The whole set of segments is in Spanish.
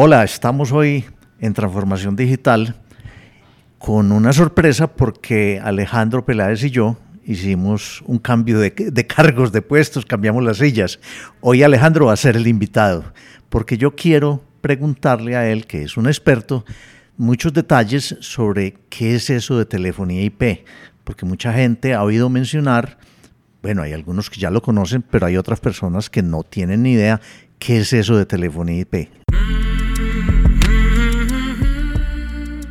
Hola, estamos hoy en Transformación Digital con una sorpresa porque Alejandro Peláez y yo hicimos un cambio de, cargos, de puestos, cambiamos las sillas. Hoy Alejandro va a ser el invitado porque yo quiero preguntarle a él, que es un experto, muchos detalles sobre qué es eso de telefonía IP, porque mucha gente ha oído mencionar, bueno, hay algunos que ya lo conocen, pero hay otras personas que no tienen ni idea qué es eso de telefonía IP.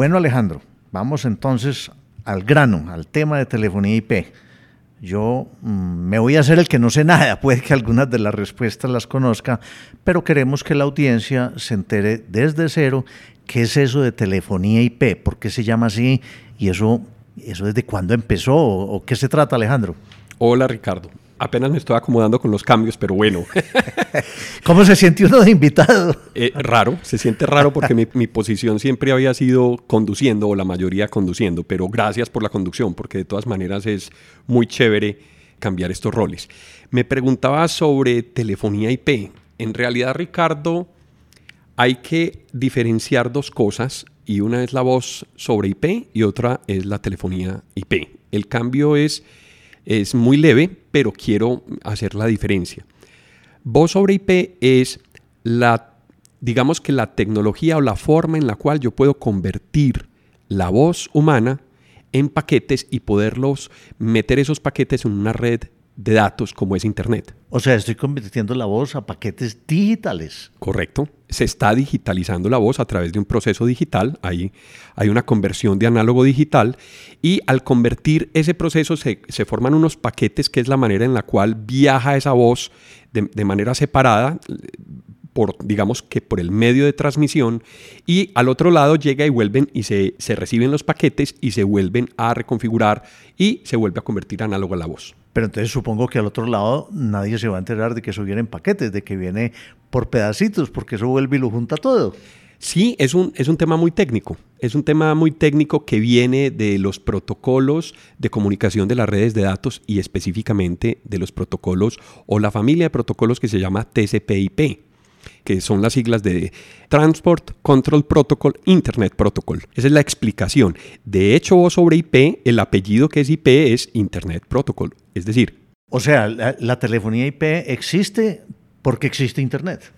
Bueno Alejandro, vamos entonces al grano, al tema de telefonía IP. Yo mm, me voy a hacer el que no sé nada, puede que algunas de las respuestas las conozca, pero queremos que la audiencia se entere desde cero qué es eso de telefonía IP, por qué se llama así y eso, eso desde cuándo empezó o, o qué se trata Alejandro. Hola Ricardo, apenas me estoy acomodando con los cambios, pero bueno. ¿Cómo se siente uno de invitado? Eh, raro, se siente raro porque mi, mi, posición siempre había sido conduciendo, o la mayoría conduciendo, pero gracias por la conducción, porque de todas maneras es muy chévere cambiar estos roles. Me preguntaba sobre telefonía IP. En realidad, Ricardo, hay que diferenciar dos cosas, y una es la voz sobre IP y otra es la telefonía IP. El cambio es es muy leve, pero quiero hacer la diferencia. Voz sobre IP es la, digamos que la tecnología o la forma en la cual yo puedo convertir la voz humana en paquetes y poderlos meter esos paquetes en una red de datos como es Internet. O sea, estoy convirtiendo la voz a paquetes digitales. Correcto. Se está digitalizando la voz a través de un proceso digital. Ahí hay una conversión de análogo digital y al convertir ese proceso se, se forman unos paquetes que es la manera en la cual viaja esa voz de, de manera separada por, digamos que por el medio de transmisión y al otro lado llega y vuelven y se, se, reciben los paquetes y se vuelven a reconfigurar y se vuelve a convertir análogo a la voz. Pero entonces supongo que al otro lado nadie se va a enterar de que eso viene en paquetes, de que viene por pedacitos, porque eso vuelve y lo junta todo. Sí, es un, es un tema muy técnico. Es un tema muy técnico que viene de los protocolos de comunicación de las redes de datos y específicamente de los protocolos o la familia de protocolos que se llama TCP/IP que son las siglas de Transport Control Protocol Internet Protocol. Esa es la explicación. De hecho, sobre IP, el apellido que es IP es Internet Protocol. Es decir... O sea, la, la telefonía IP existe porque existe Internet.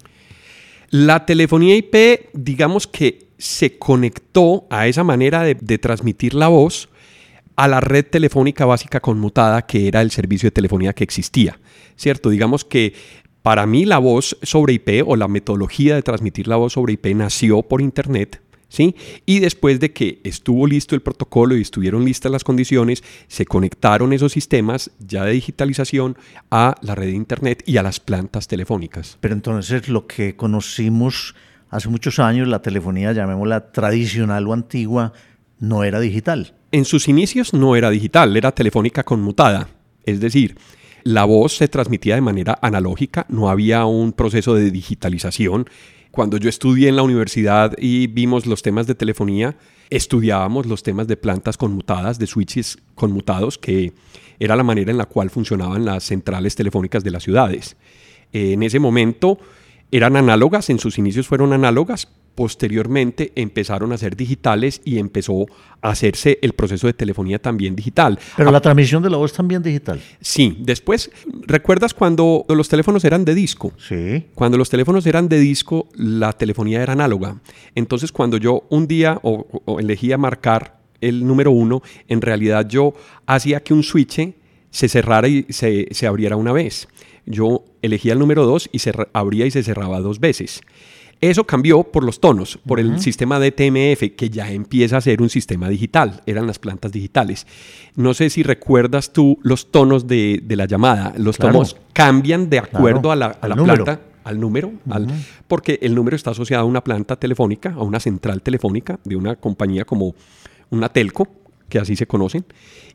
La telefonía IP, digamos que se conectó a esa manera de, de transmitir la voz a la red telefónica básica conmutada que era el servicio de telefonía que existía, ¿cierto? Digamos que para mí la voz sobre IP o la metodología de transmitir la voz sobre IP nació por Internet. ¿Sí? Y después de que estuvo listo el protocolo y estuvieron listas las condiciones, se conectaron esos sistemas ya de digitalización a la red de Internet y a las plantas telefónicas. Pero entonces lo que conocimos hace muchos años, la telefonía, llamémosla tradicional o antigua, no era digital. En sus inicios no era digital, era telefónica conmutada. Es decir, la voz se transmitía de manera analógica, no había un proceso de digitalización. Cuando yo estudié en la universidad y vimos los temas de telefonía, estudiábamos los temas de plantas conmutadas, de switches conmutados, que era la manera en la cual funcionaban las centrales telefónicas de las ciudades. En ese momento eran análogas, en sus inicios fueron análogas, posteriormente empezaron a ser digitales y empezó a hacerse el proceso de telefonía también digital. Pero la transmisión de la voz también digital. Sí, después, ¿recuerdas cuando los teléfonos eran de disco? Sí. Cuando los teléfonos eran de disco, la telefonía era análoga. Entonces, cuando yo un día o, o elegía marcar el número uno, en realidad yo hacía que un switch se cerrara y se, se abriera una vez. Yo elegía el número 2 y se abría y se cerraba dos veces. Eso cambió por los tonos, por uh -huh. el sistema de TMF, que ya empieza a ser un sistema digital, eran las plantas digitales. No sé si recuerdas tú los tonos de, de la llamada, los claro. tonos cambian de acuerdo claro. a la, a la planta. al número, al, porque el número está asociado a una planta telefónica, a una central telefónica de una compañía como una telco, que así se conocen,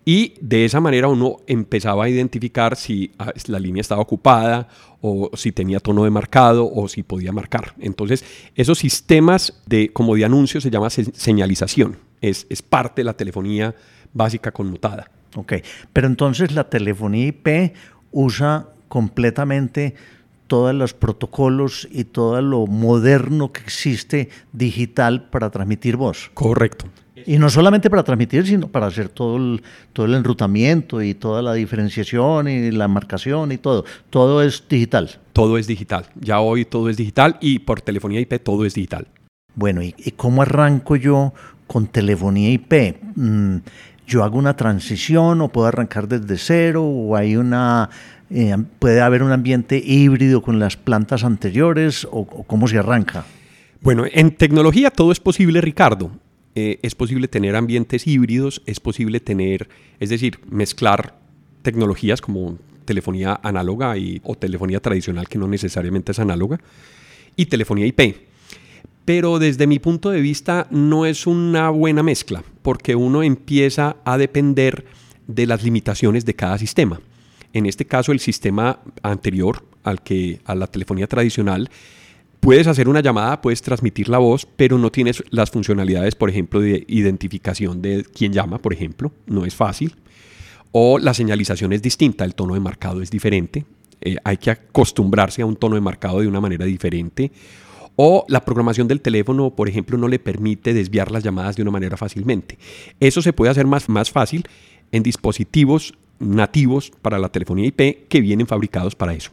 y de esa manera uno empezaba a identificar si ah, la línea estaba ocupada o si tenía tono de marcado o si podía marcar. Entonces, esos sistemas de, como de anuncios se llama señalización, es, es parte de la telefonía básica conmutada. Ok, pero entonces la telefonía IP usa completamente todos los protocolos y todo lo moderno que existe digital para transmitir voz. Correcto. Y no solamente para transmitir, sino para hacer todo el, todo el enrutamiento y toda la diferenciación y la marcación y todo. Todo es digital. Todo es digital. Ya hoy todo es digital y por telefonía IP todo es digital. Bueno, ¿y, cómo arranco yo con telefonía IP? Mm, ¿Yo hago una transición o puedo arrancar desde cero o hay una eh, ¿Puede haber un ambiente híbrido con las plantas anteriores o, cómo se arranca? Bueno, en tecnología todo es posible, Ricardo. Eh, es posible tener ambientes híbridos, es posible tener, es decir, mezclar tecnologías como telefonía análoga y, o telefonía tradicional que no necesariamente es análoga y telefonía IP. Pero desde mi punto de vista no es una buena mezcla porque uno empieza a depender de las limitaciones de cada sistema. En este caso, el sistema anterior al que a la telefonía tradicional puedes hacer una llamada, puedes transmitir la voz, pero no tienes las funcionalidades, por ejemplo, de identificación de quién llama, por ejemplo, no es fácil. O la señalización es distinta, el tono de marcado es diferente, eh, hay que acostumbrarse a un tono de marcado de una manera diferente. O la programación del teléfono, por ejemplo, no le permite desviar las llamadas de una manera fácilmente. Eso se puede hacer más, más fácil en dispositivos nativos para la telefonía IP que vienen fabricados para eso.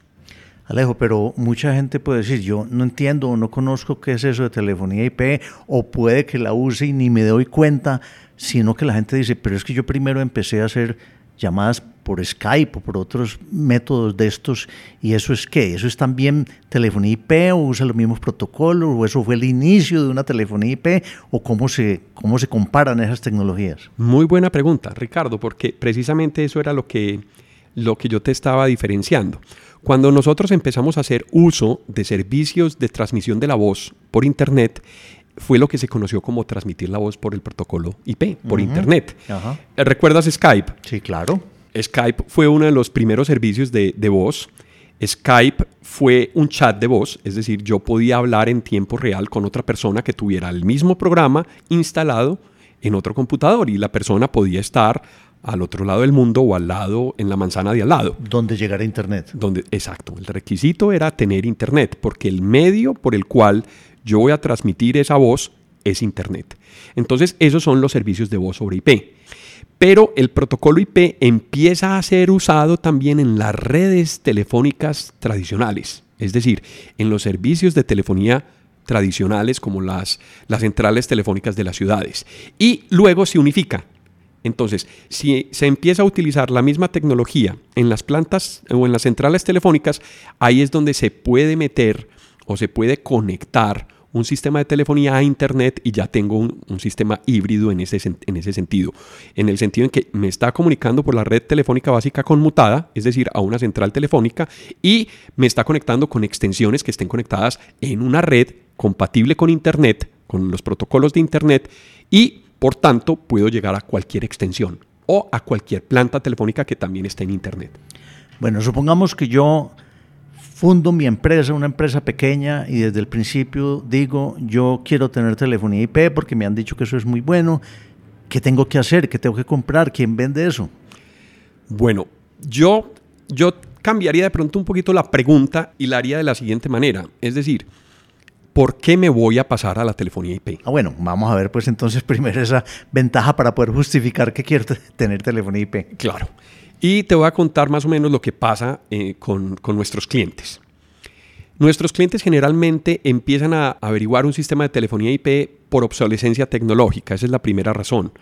Alejo, pero mucha gente puede decir, yo no entiendo o no conozco qué es eso de telefonía IP, o puede que la use y ni me doy cuenta, sino que la gente dice, pero es que yo primero empecé a hacer llamadas por Skype o por otros métodos de estos. ¿Y eso es qué? ¿Eso es también telefonía IP o usa los mismos protocolos o eso fue el inicio de una telefonía IP o cómo se, cómo se comparan esas tecnologías? Muy buena pregunta, Ricardo, porque precisamente eso era lo que, lo que yo te estaba diferenciando. Cuando nosotros empezamos a hacer uso de servicios de transmisión de la voz por Internet, fue lo que se conoció como transmitir la voz por el protocolo IP, por Internet. ¿Recuerdas Skype? Sí, claro. Skype fue uno de los primeros servicios de, voz. Skype fue un chat de voz, es decir, yo podía hablar en tiempo real con otra persona que tuviera el mismo programa instalado en otro computador y la persona podía estar al otro lado del mundo o al lado en la manzana de al lado. Donde llegara Internet. Donde, exacto, el requisito era tener Internet, porque el medio por el cual yo voy a transmitir esa voz es Internet. Entonces, esos son los servicios de voz sobre IP. Pero el protocolo IP empieza a ser usado también en las redes telefónicas tradicionales, es decir, en los servicios de telefonía tradicionales como las, las centrales telefónicas de las ciudades. Y luego se unifica. Entonces, si se empieza a utilizar la misma tecnología en las plantas o en las centrales telefónicas, ahí es donde se puede meter o se puede conectar un sistema de telefonía a Internet y ya tengo un, sistema híbrido en ese, en ese sentido. En el sentido en que me está comunicando por la red telefónica básica conmutada, es decir, a una central telefónica, y me está conectando con extensiones que estén conectadas en una red compatible con Internet, con los protocolos de Internet, y por tanto puedo llegar a cualquier extensión o a cualquier planta telefónica que también esté en Internet. Bueno, supongamos que yo fundo mi empresa, una empresa pequeña, y desde el principio digo, yo quiero tener telefonía IP porque me han dicho que eso es muy bueno. ¿Qué tengo que hacer? ¿Qué tengo que comprar? ¿Quién vende eso? Bueno, yo, yo cambiaría de pronto un poquito la pregunta y la haría de la siguiente manera. Es decir, ¿por qué me voy a pasar a la telefonía IP? Ah, bueno, vamos a ver pues entonces primero esa ventaja para poder justificar que quiero tener telefonía IP. Claro. Y te voy a contar más o menos lo que pasa eh, con, nuestros clientes. Nuestros clientes generalmente empiezan a averiguar un sistema de telefonía IP por obsolescencia tecnológica, esa es la primera razón.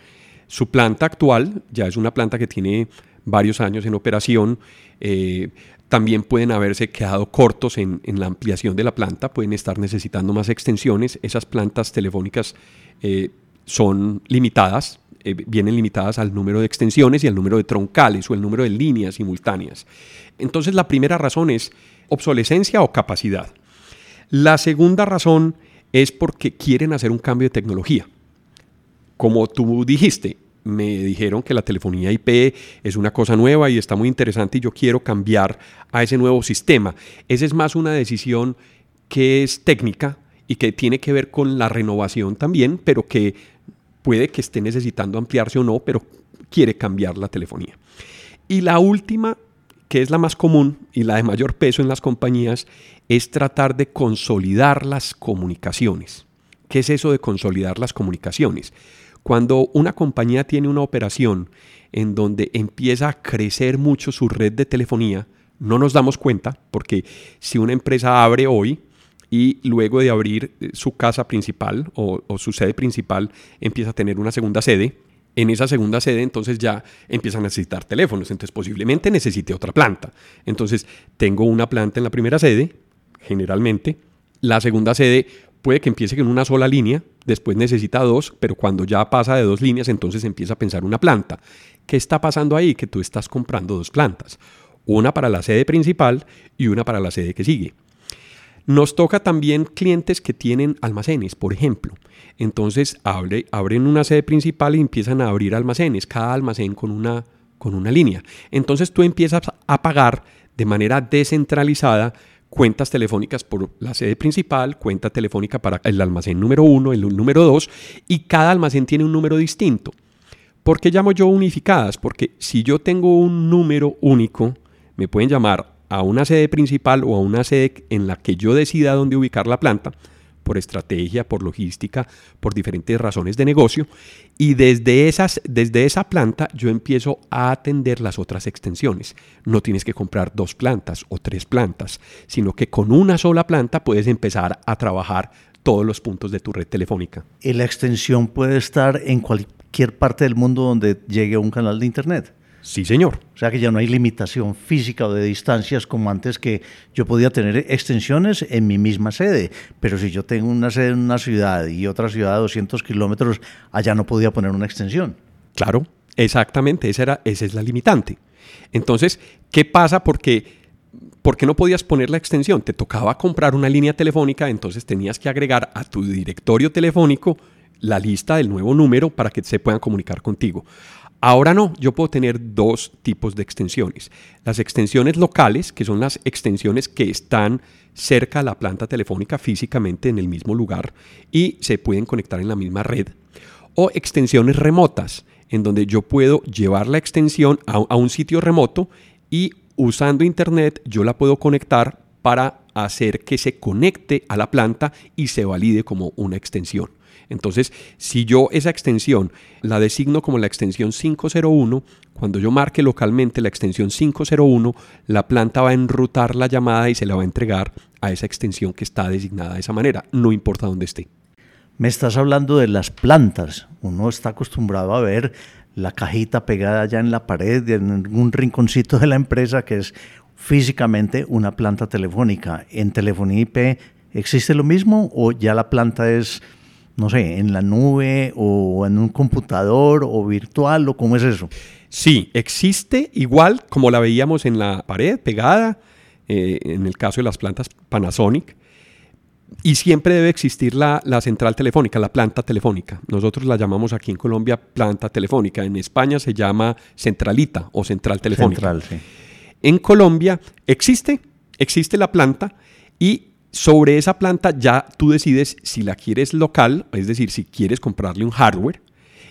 Su planta actual ya es una planta que tiene varios años en operación, eh, también pueden haberse quedado cortos en, la ampliación de la planta, pueden estar necesitando más extensiones, esas plantas telefónicas eh, son limitadas, eh, vienen limitadas al número de extensiones y al número de troncales o el número de líneas simultáneas. Entonces la primera razón es obsolescencia o capacidad. La segunda razón es porque quieren hacer un cambio de tecnología. Como tú dijiste, me dijeron que la telefonía IP es una cosa nueva y está muy interesante y yo quiero cambiar a ese nuevo sistema. Esa es más una decisión que es técnica y que tiene que ver con la renovación también, pero que puede que esté necesitando ampliarse o no, pero quiere cambiar la telefonía. Y la última, que es la más común y la de mayor peso en las compañías, es tratar de consolidar las comunicaciones. ¿Qué es eso de consolidar las comunicaciones? Cuando una compañía tiene una operación en donde empieza a crecer mucho su red de telefonía, no nos damos cuenta, porque si una empresa abre hoy y luego de abrir eh, su casa principal o, su sede principal empieza a tener una segunda sede, en esa segunda sede entonces ya empieza a necesitar teléfonos, entonces posiblemente necesite otra planta. Entonces tengo una planta en la primera sede, generalmente, la segunda sede puede que empiece con una sola línea, después necesita dos, pero cuando ya pasa de dos líneas, entonces empieza a pensar una planta. ¿Qué está pasando ahí? Que tú estás comprando dos plantas, una para la sede principal y una para la sede que sigue. Nos toca también clientes que tienen almacenes, por ejemplo. Entonces abren una sede principal y empiezan a abrir almacenes, cada almacén con una, con una línea. Entonces tú empiezas a pagar de manera descentralizada cuentas telefónicas por la sede principal, cuenta telefónica para el almacén número uno, el número dos, y cada almacén tiene un número distinto. ¿Por qué llamo yo unificadas? Porque si yo tengo un número único, me pueden llamar a una sede principal o a una sede en la que yo decida dónde ubicar la planta, por estrategia, por logística, por diferentes razones de negocio. Y desde, esas, desde esa planta yo empiezo a atender las otras extensiones. No tienes que comprar dos plantas o tres plantas, sino que con una sola planta puedes empezar a trabajar todos los puntos de tu red telefónica. Y la extensión puede estar en cualquier parte del mundo donde llegue un canal de Internet. Sí, señor. O sea que ya no hay limitación física o de distancias como antes que yo podía tener extensiones en mi misma sede, pero si yo tengo una sede en una ciudad y otra ciudad a 200 kilómetros, allá no podía poner una extensión. Claro, exactamente, esa, era, esa es la limitante. Entonces, ¿qué pasa? Porque ¿por qué no podías poner la extensión? Te tocaba comprar una línea telefónica, entonces tenías que agregar a tu directorio telefónico la lista del nuevo número para que se puedan comunicar contigo. Ahora no, yo puedo tener dos tipos de extensiones. Las extensiones locales, que son las extensiones que están cerca a la planta telefónica físicamente en el mismo lugar y se pueden conectar en la misma red. O extensiones remotas, en donde yo puedo llevar la extensión a, un sitio remoto y usando internet yo la puedo conectar para hacer que se conecte a la planta y se valide como una extensión. Entonces, si yo esa extensión la designo como la extensión 501, cuando yo marque localmente la extensión 501, la planta va a enrutar la llamada y se la va a entregar a esa extensión que está designada de esa manera, no importa dónde esté. Me estás hablando de las plantas. Uno está acostumbrado a ver la cajita pegada ya en la pared, en un rinconcito de la empresa que es físicamente una planta telefónica. ¿En telefonía IP existe lo mismo o ya la planta es no sé, en la nube o en un computador o virtual o cómo es eso? Sí, existe igual como la veíamos en la pared pegada, eh, en el caso de las plantas Panasonic. Y siempre debe existir la, central telefónica, la planta telefónica. Nosotros la llamamos aquí en Colombia planta telefónica. En España se llama centralita o central telefónica. Central, sí. En Colombia existe, existe la planta y sobre esa planta ya tú decides si la quieres local, es decir, si quieres comprarle un hardware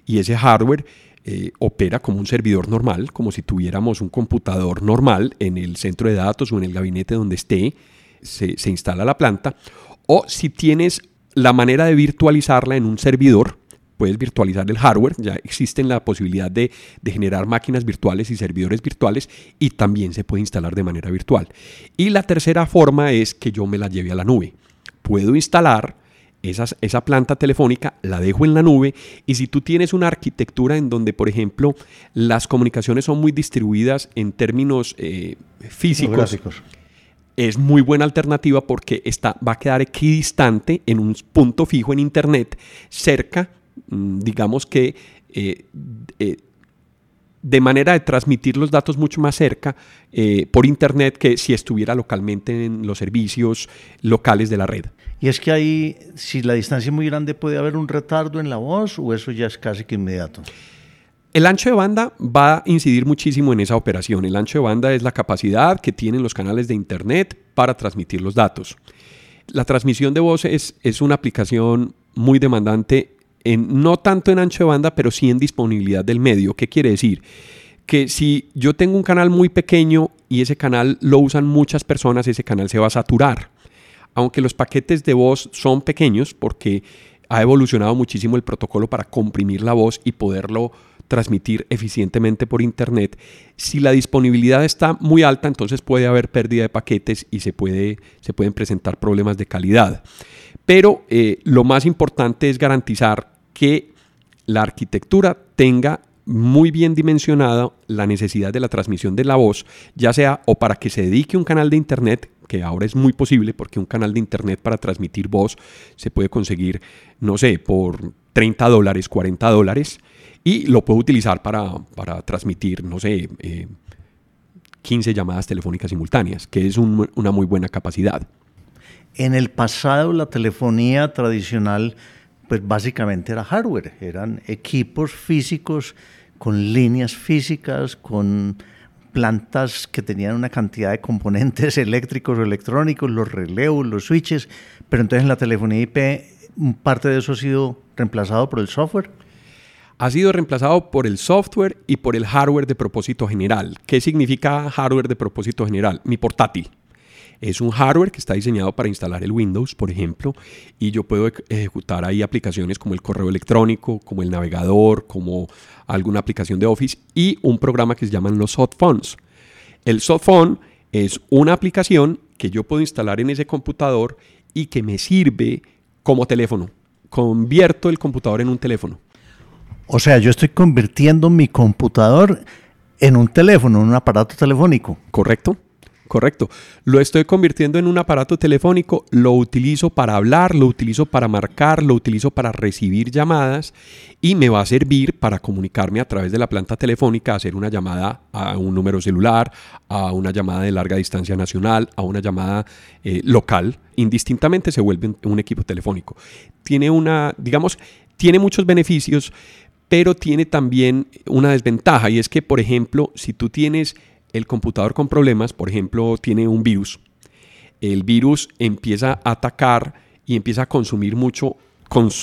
y ese hardware eh, opera como un servidor normal, como si tuviéramos un computador normal en el centro de datos o en el gabinete donde esté, se, se instala la planta, o si tienes la manera de virtualizarla en un servidor, puedes virtualizar el hardware, ya existe la posibilidad de, generar máquinas virtuales y servidores virtuales y también se puede instalar de manera virtual. Y la tercera forma es que yo me la lleve a la nube. Puedo instalar esa planta telefónica, la dejo en la nube y si tú tienes una arquitectura en donde, por ejemplo, las comunicaciones son muy distribuidas en términos eh, físicos, es muy buena alternativa porque está, va a quedar equidistante en un punto fijo en Internet cerca digamos que eh, eh, de manera de transmitir los datos mucho más cerca eh, por Internet que si estuviera localmente en los servicios locales de la red. Y es que ahí, si la distancia es muy grande, puede haber un retardo en la voz o eso ya es casi que inmediato. El ancho de banda va a incidir muchísimo en esa operación. El ancho de banda es la capacidad que tienen los canales de Internet para transmitir los datos. La transmisión de voz es, es una aplicación muy demandante no tanto en ancho de banda, pero sí en disponibilidad del medio. ¿Qué quiere decir? Que si yo tengo un canal muy pequeño y ese canal lo usan muchas personas, ese canal se va a saturar. Aunque los paquetes de voz son pequeños porque ha evolucionado muchísimo el protocolo para comprimir la voz y poderlo transmitir eficientemente por internet. Si la disponibilidad está muy alta, entonces puede haber pérdida de paquetes y se, puede, se pueden presentar problemas de calidad. Pero eh, lo más importante es garantizar que la arquitectura tenga muy bien dimensionada la necesidad de la transmisión de la voz, ya sea o para que se dedique un canal de internet, que ahora es muy posible porque un canal de internet para transmitir voz se puede conseguir, no sé, por 30 dólares, 40 dólares, y lo puedo utilizar para, transmitir, no sé, 15 eh, llamadas telefónicas simultáneas, que es una muy buena capacidad. En el pasado la telefonía tradicional pues básicamente era hardware, eran equipos físicos con líneas físicas, con plantas que tenían una cantidad de componentes eléctricos o electrónicos, los relevos, los switches, pero entonces en la telefonía IP parte de eso ha sido reemplazado por el software. Ha sido reemplazado por el software y por el hardware de propósito general. ¿Qué significa hardware de propósito general? Mi portátil. Es un hardware que está diseñado para instalar el Windows, por ejemplo, y yo puedo ejecutar ahí aplicaciones como el correo electrónico, como el navegador, como alguna aplicación de Office y un programa que se llaman los softphones. El softphone es una aplicación que yo puedo instalar en ese computador y que me sirve como teléfono. Convierto el computador en un teléfono. O sea, yo estoy convirtiendo mi computador en un teléfono, en un aparato telefónico. Correcto. Correcto. Lo estoy convirtiendo en un aparato telefónico, lo utilizo para hablar, lo utilizo para marcar, lo utilizo para recibir llamadas y me va a servir para comunicarme a través de la planta telefónica, hacer una llamada a un número celular, a una llamada de larga distancia nacional, a una llamada eh, local. Indistintamente se vuelve un equipo telefónico. Tiene una, digamos, tiene muchos beneficios, pero tiene también una desventaja y es que, por ejemplo, si tú tienes el computador con problemas, por ejemplo, tiene un virus, el virus empieza a atacar y empieza a consumir mucho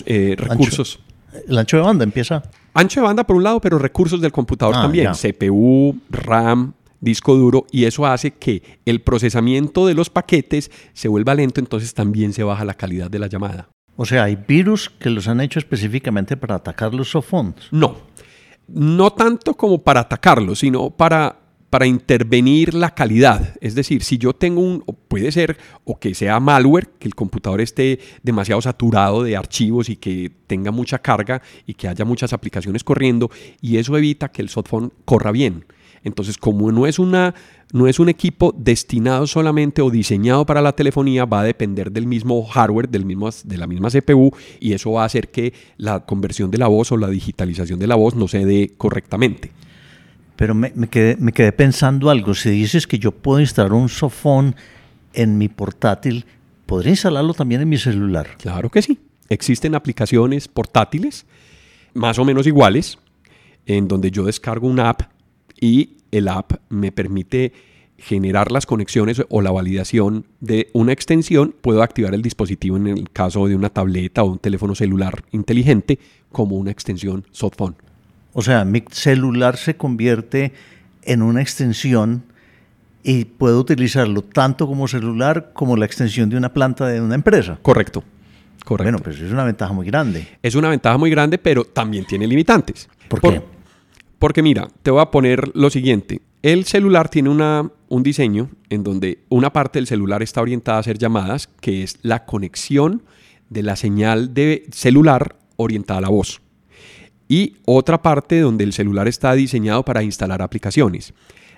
eh, recursos. el ancho de banda empieza. Ancho de banda por un lado, pero recursos del computador ah, también. CPU, RAM, disco duro, y eso hace que el procesamiento de los paquetes se vuelva lento, entonces también se baja la calidad de la llamada. O sea, ¿hay virus que los han hecho específicamente para atacar los softphones? No, no tanto como para atacarlos, sino para para intervenir la calidad. Es decir, si yo tengo un, puede ser o que sea malware, que el computador esté demasiado saturado de archivos y que tenga mucha carga y que haya muchas aplicaciones corriendo y eso evita que el softphone corra bien. Entonces, como no es, una, no es un equipo destinado solamente o diseñado para la telefonía, va a depender del mismo hardware, del mismo, de la misma CPU, y eso va a hacer que la conversión de la voz o la digitalización de la voz no se dé correctamente. Pero me, quedé, me quedé pensando algo. Si dices que yo puedo instalar un sofón en mi portátil, ¿podría instalarlo también en mi celular? Claro que sí. Existen aplicaciones portátiles más o menos iguales, en donde yo descargo una app y el app me permite generar las conexiones o la validación de una extensión. Puedo activar el dispositivo en el caso de una tableta o un teléfono celular inteligente como una extensión softphone. O sea, mi celular se convierte en una extensión y puedo utilizarlo tanto como celular como la extensión de una planta de una empresa. Correcto. Correcto. Bueno, pues es una ventaja muy grande. Es una ventaja muy grande, pero también tiene limitantes. ¿Por qué? porque mira, te voy a poner lo siguiente. El celular tiene una, un diseño en donde una parte del celular está orientada a hacer llamadas, que es la conexión de la señal de celular orientada a la voz y otra parte donde el celular está diseñado para instalar aplicaciones.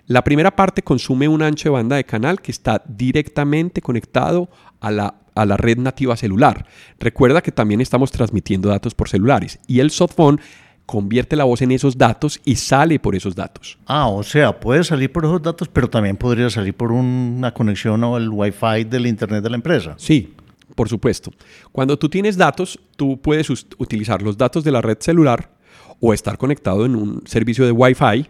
La primera parte consume un ancho de banda de canal que está directamente conectado a la, a la red nativa celular. Recuerda que también estamos transmitiendo datos por celulares y el softphone convierte la voz en esos datos y sale por esos datos. Ah, o sea, puede salir por esos datos, pero también podría salir por una conexión o el Wi-Fi del Internet de la empresa. Sí, por supuesto. Cuando tú tienes datos, tú puedes utilizar los datos de la red celular o estar conectado en un servicio de Wi-Fi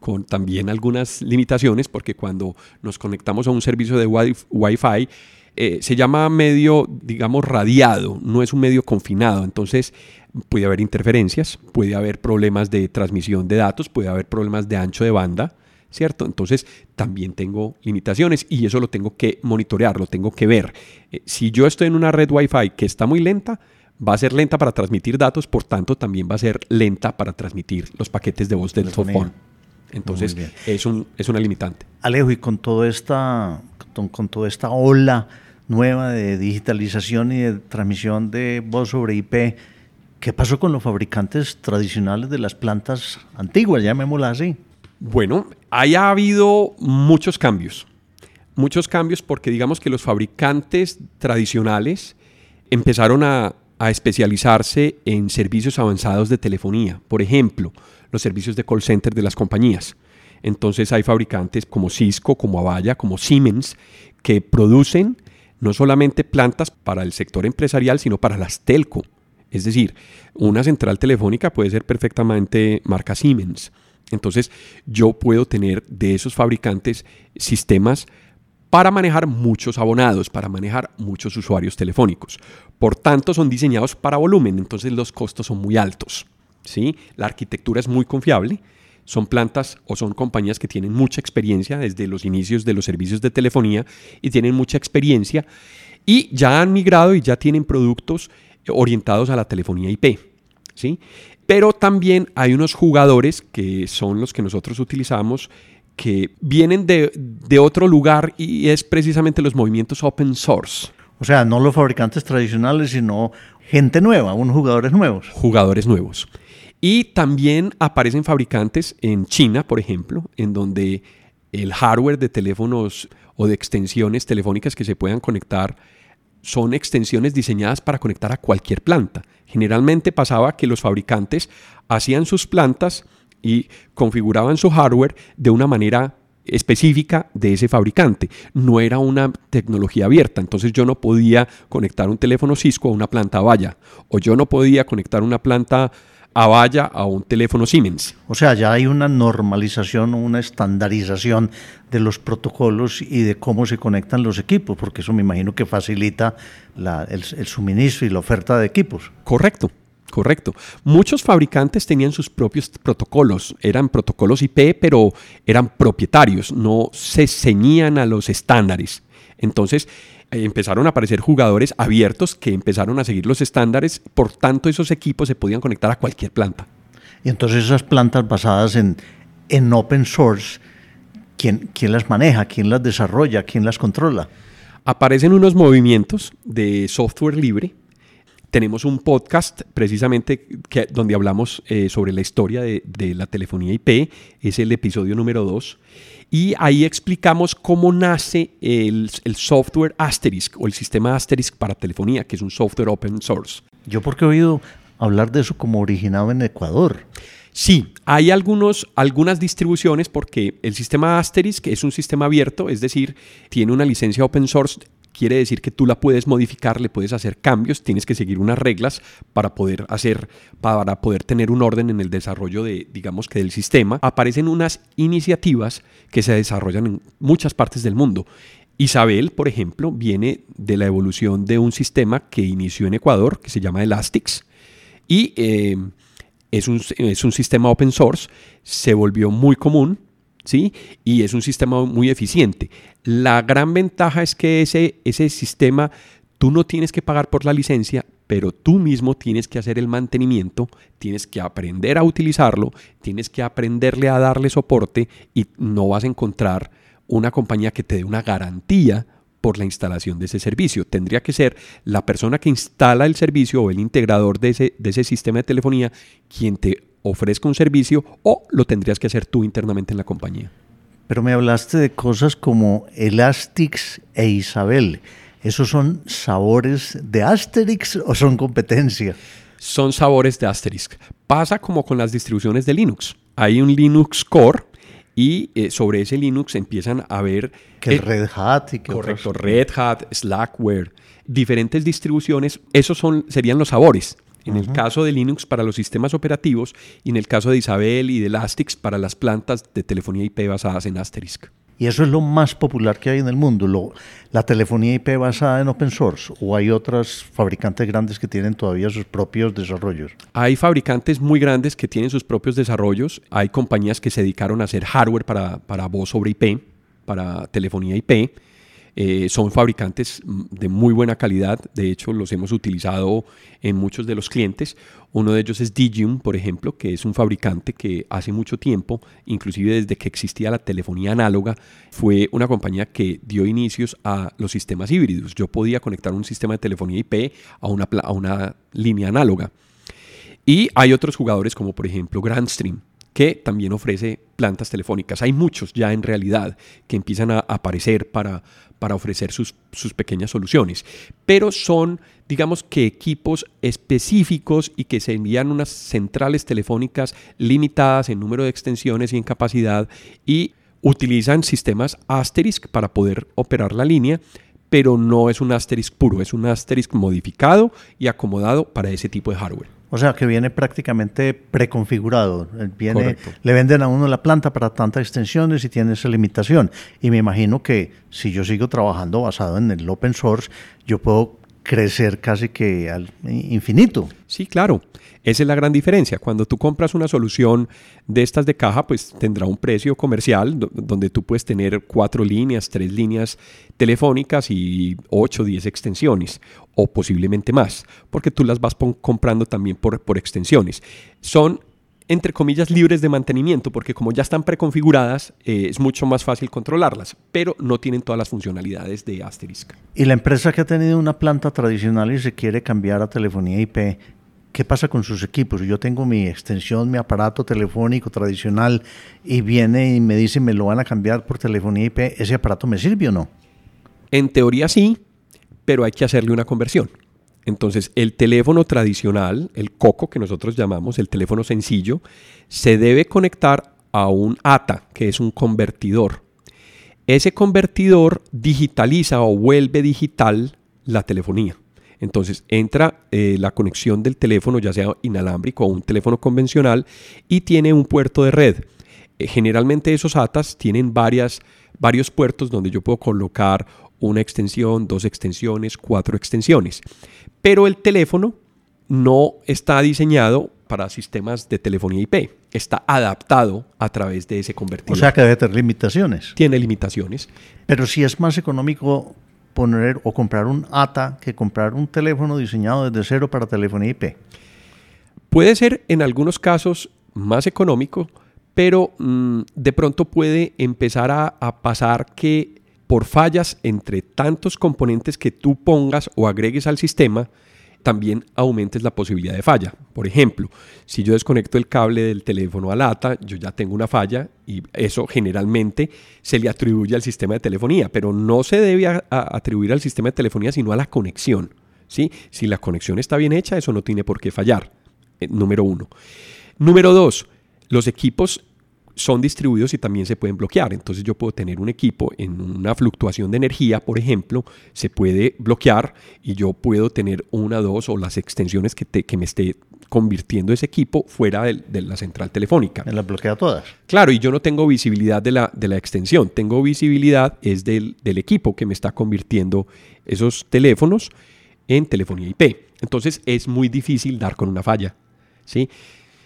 con también algunas limitaciones, porque cuando nos conectamos a un servicio de Wi-Fi, eh, se llama medio, digamos, radiado, no es un medio confinado. Entonces, puede haber interferencias, puede haber problemas de transmisión de datos, puede haber problemas de ancho de banda, ¿cierto? Entonces, también tengo limitaciones y eso lo tengo que monitorear, lo tengo que ver. Eh, si yo estoy en una red Wi-Fi que está muy lenta, va a ser lenta para transmitir datos, por tanto, también va a ser lenta para transmitir los paquetes de voz del softphone. Entonces, es, un, es una limitante. Alejo, y con, toda esta, con toda esta ola nueva de digitalización y de transmisión de voz sobre IP. ¿Qué pasó con los fabricantes tradicionales de las plantas antiguas, llamémoslas así? Bueno, haya habido muchos cambios. Muchos cambios porque digamos que los fabricantes tradicionales empezaron a, a especializarse en servicios avanzados de telefonía. Por ejemplo, los servicios de call center de las compañías. Entonces hay fabricantes como Cisco, como Avaya, como Siemens, que producen no solamente plantas para el sector empresarial, sino para las telco. Es decir, una central telefónica puede ser perfectamente marca Siemens. Entonces, yo puedo tener de esos fabricantes sistemas para manejar muchos abonados, para manejar muchos usuarios telefónicos. Por tanto, son diseñados para volumen, entonces los costos son muy altos. ¿sí? La arquitectura es muy confiable son plantas o son compañías que tienen mucha experiencia desde los inicios de los servicios de telefonía y tienen mucha experiencia y ya han migrado y ya tienen productos orientados a la telefonía IP. ¿sí? Pero también hay unos jugadores que son los que nosotros utilizamos que vienen de, de otro lugar y es precisamente los movimientos open source. O sea, no los fabricantes tradicionales, sino gente nueva, unos jugadores nuevos. Jugadores nuevos. Y también aparecen fabricantes en China, por ejemplo, en donde el hardware de teléfonos o de extensiones telefónicas que se puedan conectar son extensiones diseñadas para conectar a cualquier planta. Generalmente pasaba que los fabricantes hacían sus plantas y configuraban su hardware de una manera específica de ese fabricante. No era una tecnología abierta, entonces yo no podía conectar un teléfono Cisco a una planta Avaya o yo no podía conectar una planta a vaya a un teléfono Siemens. O sea, ya hay una normalización, una estandarización de los protocolos y de cómo se conectan los equipos, porque eso me imagino que facilita el, suministro y la oferta de equipos. Correcto. Correcto. Muchos fabricantes tenían sus propios protocolos, eran protocolos IP, pero eran propietarios, no se ceñían a los estándares. Entonces, empezaron a aparecer jugadores abiertos que empezaron a seguir los estándares, por tanto esos equipos se podían conectar a cualquier planta. Y entonces esas plantas basadas en, en open source, ¿quién, ¿quién las maneja? ¿Quién las desarrolla? ¿Quién las controla? Aparecen unos movimientos de software libre. Tenemos un podcast precisamente que, donde hablamos eh, sobre la historia de, de, la telefonía IP, es el episodio número 2 y ahí explicamos cómo nace el, software Asterisk o el sistema Asterisk para telefonía, que es un software open source. Yo porque he oído hablar de eso como originado en Ecuador. Sí, hay algunos, algunas distribuciones porque el sistema Asterisk es un sistema abierto, es decir, tiene una licencia open source quiere decir que tú la puedes modificar, le puedes hacer cambios, tienes que seguir unas reglas para poder hacer, para poder tener un orden en el desarrollo de, digamos que del sistema. Aparecen unas iniciativas que se desarrollan en muchas partes del mundo. Isabel, por ejemplo, viene de la evolución de un sistema que inició en Ecuador, que se llama Elastix, y eh, es, un, es un sistema open source, se volvió muy común, ¿sí? Y es un sistema muy eficiente. La gran ventaja es que ese, ese sistema tú no tienes que pagar por la licencia, pero tú mismo tienes que hacer el mantenimiento, tienes que aprender a utilizarlo, tienes que aprenderle a darle soporte y no vas a encontrar una compañía que te dé una garantía por la instalación de ese servicio. Tendría que ser la persona que instala el servicio o el integrador de ese, de ese sistema de telefonía quien te ofrezca un servicio o lo tendrías que hacer tú internamente en la compañía. Pero me hablaste de cosas como Elastix e Isabel. ¿Esos son sabores de Asterix o son competencia? son sabores de Asterisk. Pasa como con las distribuciones de Linux. Hay un Linux Core y eh, sobre ese Linux empiezan a ver... Que el Red Hat y que Correcto, Red Hat, Slackware, diferentes distribuciones, esos son, serían los sabores. En el caso de Linux para los sistemas operativos y en el caso de Isabel y de Elastix para las plantas de telefonía IP basadas en Asterisk. Y eso es lo más popular que hay en el mundo, lo, la telefonía IP basada en open source. ¿O hay otros fabricantes grandes que tienen todavía sus propios desarrollos? Hay fabricantes muy grandes que tienen sus propios desarrollos. Hay compañías que se dedicaron a hacer hardware para, para voz sobre IP, para telefonía IP. Eh, son fabricantes mm, de muy buena calidad, de hecho los hemos utilizado en muchos de los clientes. Uno de ellos es Digium, por ejemplo, que es un fabricante que hace mucho tiempo, inclusive desde que existía la telefonía análoga, fue una compañía que dio inicios a los sistemas híbridos. Yo podía conectar un sistema de telefonía IP a una, a una línea análoga. Y hay otros jugadores como por ejemplo Grandstream, que también ofrece plantas telefónicas. Hay muchos ya en realidad que empiezan a aparecer para, para ofrecer sus, sus, pequeñas soluciones, pero son, digamos que equipos específicos y que se envían unas centrales telefónicas limitadas en número de extensiones y en capacidad y utilizan sistemas Asterisk para poder operar la línea, pero no es un Asterisk puro, es un Asterisk modificado y acomodado para ese tipo de hardware. O sea, que viene prácticamente preconfigurado. Viene, le venden a uno la planta para tantas extensiones y tiene esa limitación. Y me imagino que si yo sigo trabajando basado en el open source, yo puedo crecer casi que al infinito. Sí, claro. Esa es la gran diferencia. Cuando tú compras una solución de estas de caja, pues tendrá un precio comercial donde tú puedes tener cuatro líneas, tres líneas telefónicas y ocho, diez extensiones o posiblemente más, porque tú las vas comprando también por, por extensiones. Son entre comillas, libres de mantenimiento, porque como ya están preconfiguradas, eh, es mucho más fácil controlarlas, pero no tienen todas las funcionalidades de Asterisk. Y la empresa que ha tenido una planta tradicional y se quiere cambiar a telefonía IP, ¿qué pasa con sus equipos? Yo tengo mi extensión, mi aparato telefónico tradicional y viene y me dice me lo van a cambiar por telefonía IP, ¿ese aparato me sirve o no? En teoría sí, pero hay que hacerle una conversión. Entonces, el teléfono tradicional, el coco que nosotros llamamos, el teléfono sencillo, se debe conectar a un ATA, que es un convertidor. Ese convertidor digitaliza o vuelve digital la telefonía. Entonces entra eh, la conexión del teléfono, ya sea inalámbrico o un teléfono convencional, y tiene un puerto de red. Eh, generalmente esos ATAs tienen varias, varios puertos donde yo puedo colocar una extensión, dos extensiones, cuatro extensiones. Pero el teléfono no está diseñado para sistemas de telefonía IP. Está adaptado a través de ese convertidor. O sea que debe tener limitaciones. Tiene limitaciones. Pero si es más económico poner o comprar un ATA que comprar un teléfono diseñado desde cero para telefonía IP? Puede ser en algunos casos más económico, pero mm, de pronto puede empezar a, a pasar que por fallas entre tantos componentes que tú pongas o agregues al sistema, también aumentes la posibilidad de falla. Por ejemplo, si yo desconecto el cable del teléfono a lata, yo ya tengo una falla y eso generalmente se le atribuye al sistema de telefonía, pero no se debe atribuir al sistema de telefonía, sino a la conexión. ¿sí? Si la conexión está bien hecha, eso no tiene por qué fallar. Eh, número uno. Número dos, los equipos son distribuidos y también se pueden bloquear. Entonces yo puedo tener un equipo en una fluctuación de energía, por ejemplo, se puede bloquear y yo puedo tener una, dos o las extensiones que, que me esté convirtiendo ese equipo fuera de, la central telefónica. ¿Me las bloquea todas? Claro, y yo no tengo visibilidad de la, de la extensión, tengo visibilidad es del, del equipo que me está convirtiendo esos teléfonos en telefonía IP. Entonces es muy difícil dar con una falla. ¿sí?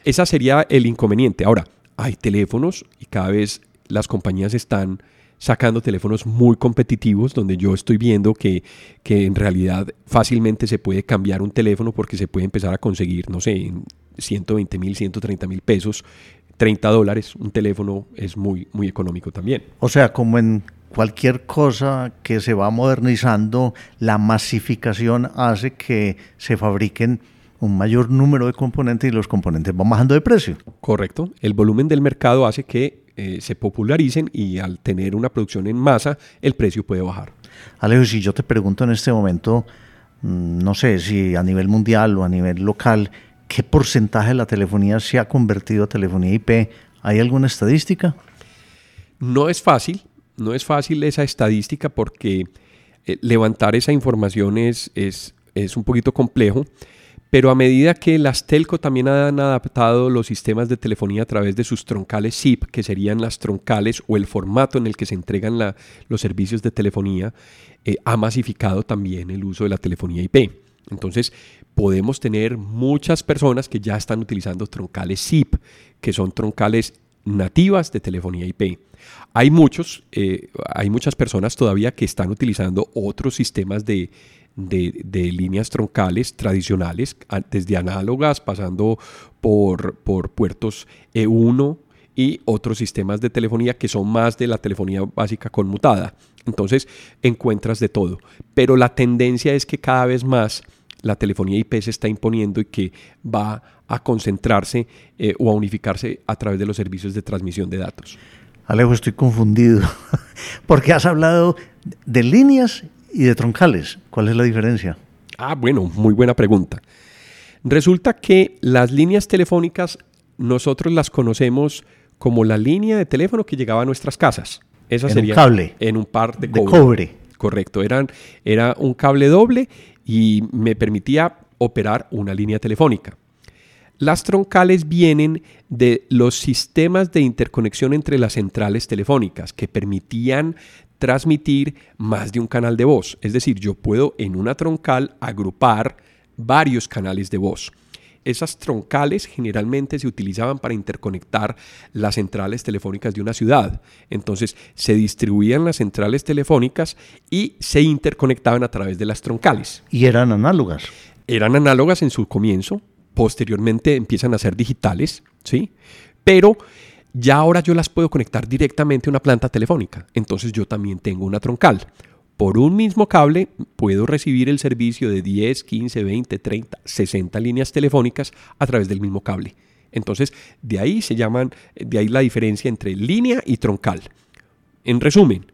Esa sería el inconveniente. Ahora, hay teléfonos y cada vez las compañías están sacando teléfonos muy competitivos donde yo estoy viendo que, que, en realidad fácilmente se puede cambiar un teléfono porque se puede empezar a conseguir, no sé, en 120 mil, 130 mil pesos, 30 dólares, un teléfono es muy, muy económico también. O sea, como en cualquier cosa que se va modernizando, la masificación hace que se fabriquen un mayor número de componentes y los componentes van bajando de precio. Correcto. El volumen del mercado hace que eh, se popularicen y al tener una producción en masa, el precio puede bajar. Alejo, si yo te pregunto en este momento, mm, no sé si a nivel mundial o a nivel local, ¿qué porcentaje de la telefonía se ha convertido a telefonía IP? ¿Hay alguna estadística? No es fácil, no es fácil esa estadística porque eh, levantar esa información es, es, es un poquito complejo. Pero a medida que las telco también han adaptado los sistemas de telefonía a través de sus troncales SIP, que serían las troncales o el formato en el que se entregan los servicios de telefonía, eh, ha masificado también el uso de la telefonía IP. Entonces, podemos tener muchas personas que ya están utilizando troncales SIP, que son troncales nativas de telefonía IP. Hay muchos, eh, hay muchas personas todavía que están utilizando otros sistemas de, de, líneas troncales tradicionales, desde análogas, pasando por, por puertos E1 y otros sistemas de telefonía que son más de la telefonía básica conmutada. Entonces encuentras de todo. Pero la tendencia es que cada vez más la telefonía IP se está imponiendo y que va a concentrarse eh, o a unificarse a través de los servicios de transmisión de datos. Alejo, estoy confundido, porque has hablado de líneas y de troncales. ¿Cuál es la diferencia? Ah, bueno, muy buena pregunta. Resulta que las líneas telefónicas nosotros las conocemos como la línea de teléfono que llegaba a nuestras casas. Esa sería un cable. En un par de, cobre. Correcto, Eran, era un cable doble y me permitía operar una línea telefónica. Las troncales vienen de los sistemas de interconexión entre las centrales telefónicas que permitían transmitir más de un canal de voz. Es decir, yo puedo en una troncal agrupar varios canales de voz. Esas troncales generalmente se utilizaban para interconectar las centrales telefónicas de una ciudad. Entonces se distribuían las centrales telefónicas y se interconectaban a través de las troncales. ¿Y eran análogas? Eran análogas en su comienzo, posteriormente empiezan a ser digitales, ¿sí? Pero ya ahora yo las puedo conectar directamente a una planta telefónica. Entonces yo también tengo una troncal. Por un mismo cable puedo recibir el servicio de 10, 15, 20, 30, 60 líneas telefónicas a través del mismo cable. Entonces, de ahí se llaman, de ahí la diferencia entre línea y troncal. En resumen,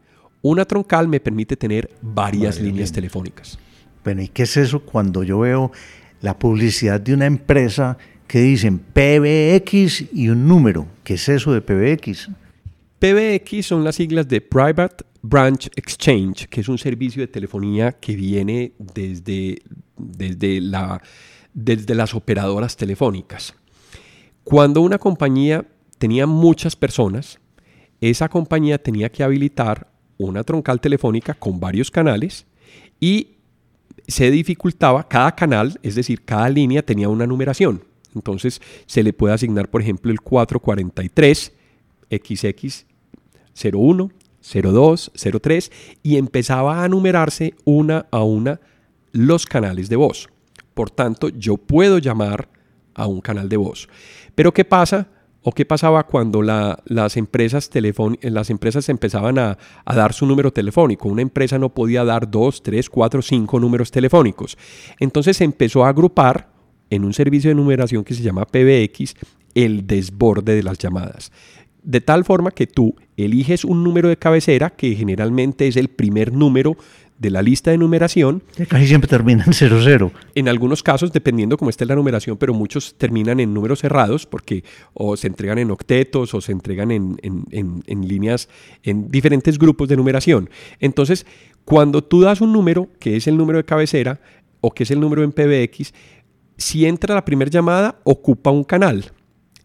una troncal me permite tener varias líneas telefónicas. Bueno, ¿y qué es eso cuando yo veo la publicidad de una empresa que dicen PBX y un número. ¿Qué es eso de PBX? PBX son las siglas de Private Branch Exchange, que es un servicio de telefonía que viene desde, desde, la, desde las operadoras telefónicas. Cuando una compañía tenía muchas personas, esa compañía tenía que habilitar una troncal telefónica con varios canales y se dificultaba cada canal, es decir, cada línea tenía una numeración. Entonces se le puede asignar, por ejemplo, el 443 XX 01, 02, 03 y empezaba a numerarse una a una los canales de voz. Por tanto, yo puedo llamar a un canal de voz. Pero ¿qué pasa? ¿O qué pasaba cuando las, empresas las empresas empezaban a, a, dar su número telefónico? Una empresa no podía dar dos, tres, cuatro, cinco números telefónicos. Entonces se empezó a agrupar en un servicio de numeración que se llama PBX el desborde de las llamadas. De tal forma que tú eliges un número de cabecera que generalmente es el primer número de la lista de numeración. Que casi siempre termina en 00. En algunos casos, dependiendo cómo esté la numeración, pero muchos terminan en números cerrados porque o se entregan en octetos o se entregan en, en líneas, en diferentes grupos de numeración. Entonces, cuando tú das un número, que es el número de cabecera o que es el número en PBX, si entra la primera llamada, ocupa un canal.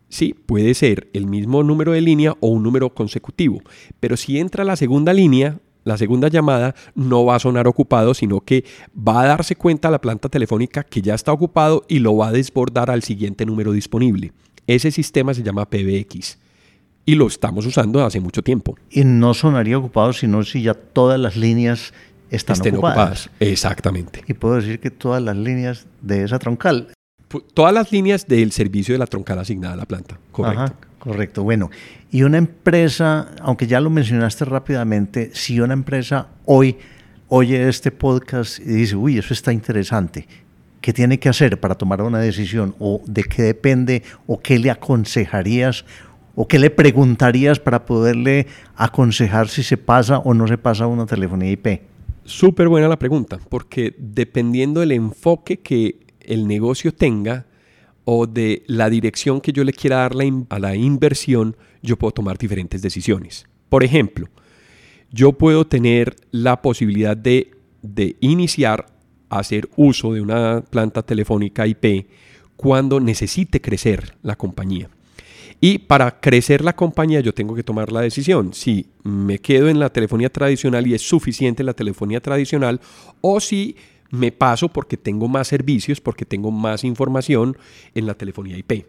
Sí, puede ser el mismo número de línea o un número consecutivo. Pero si entra la segunda línea, la segunda llamada no va a sonar ocupado, sino que va a darse cuenta la planta telefónica que ya está ocupado y lo va a desbordar al siguiente número disponible. Ese sistema se llama PBX y lo estamos usando hace mucho tiempo. Y no sonaría ocupado sino si ya todas las líneas están ocupadas. Exactamente. Y puedo decir que todas las líneas de esa troncal. Todas las líneas del servicio de la troncal asignada a la planta, correcto. correcto. Bueno, y una empresa, aunque ya lo mencionaste rápidamente, si una empresa hoy oye este podcast y dice, uy, eso está interesante, ¿qué tiene que hacer para tomar una decisión? ¿O de qué depende? ¿O qué le aconsejarías? ¿O qué le preguntarías para poderle aconsejar si se pasa o no se pasa una telefonía IP? Súper buena la pregunta, porque dependiendo del enfoque que el negocio tenga o de la dirección que yo le quiera dar a la inversión, yo puedo tomar diferentes decisiones. Por ejemplo, yo puedo tener la posibilidad de, de iniciar a hacer uso de una planta telefónica IP cuando necesite crecer la compañía. Y para crecer la compañía yo tengo que tomar la decisión si me quedo en la telefonía tradicional y es suficiente la telefonía tradicional o si me paso porque tengo más servicios, porque tengo más información en la telefonía IP.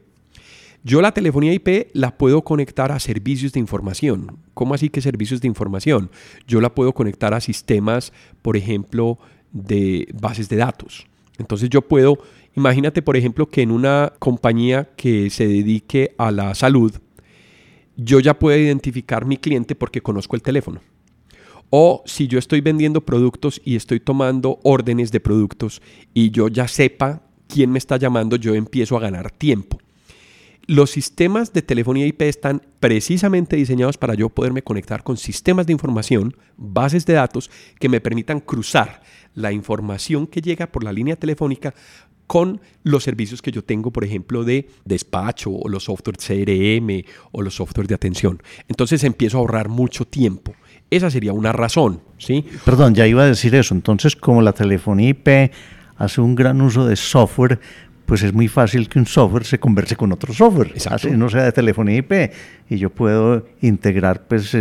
Yo la telefonía IP la puedo conectar a servicios de información. ¿Cómo así que servicios de información? Yo la puedo conectar a sistemas, por ejemplo, de bases de datos. Entonces yo puedo, imagínate por ejemplo que en una compañía que se dedique a la salud, yo ya puedo identificar mi cliente porque conozco el teléfono. O si yo estoy vendiendo productos y estoy tomando órdenes de productos y yo ya sepa quién me está llamando, yo empiezo a ganar tiempo. Los sistemas de telefonía IP están precisamente diseñados para yo poderme conectar con sistemas de información, bases de datos que me permitan cruzar la información que llega por la línea telefónica con los servicios que yo tengo, por ejemplo, de despacho o los software CRM o los software de atención. Entonces empiezo a ahorrar mucho tiempo. Esa sería una razón, ¿sí? Perdón, ya iba a decir eso. Entonces, como la telefonía IP hace un gran uso de software, pues es muy fácil que un software se converse con otro software, así no sea de telefonía IP, y yo puedo integrar pues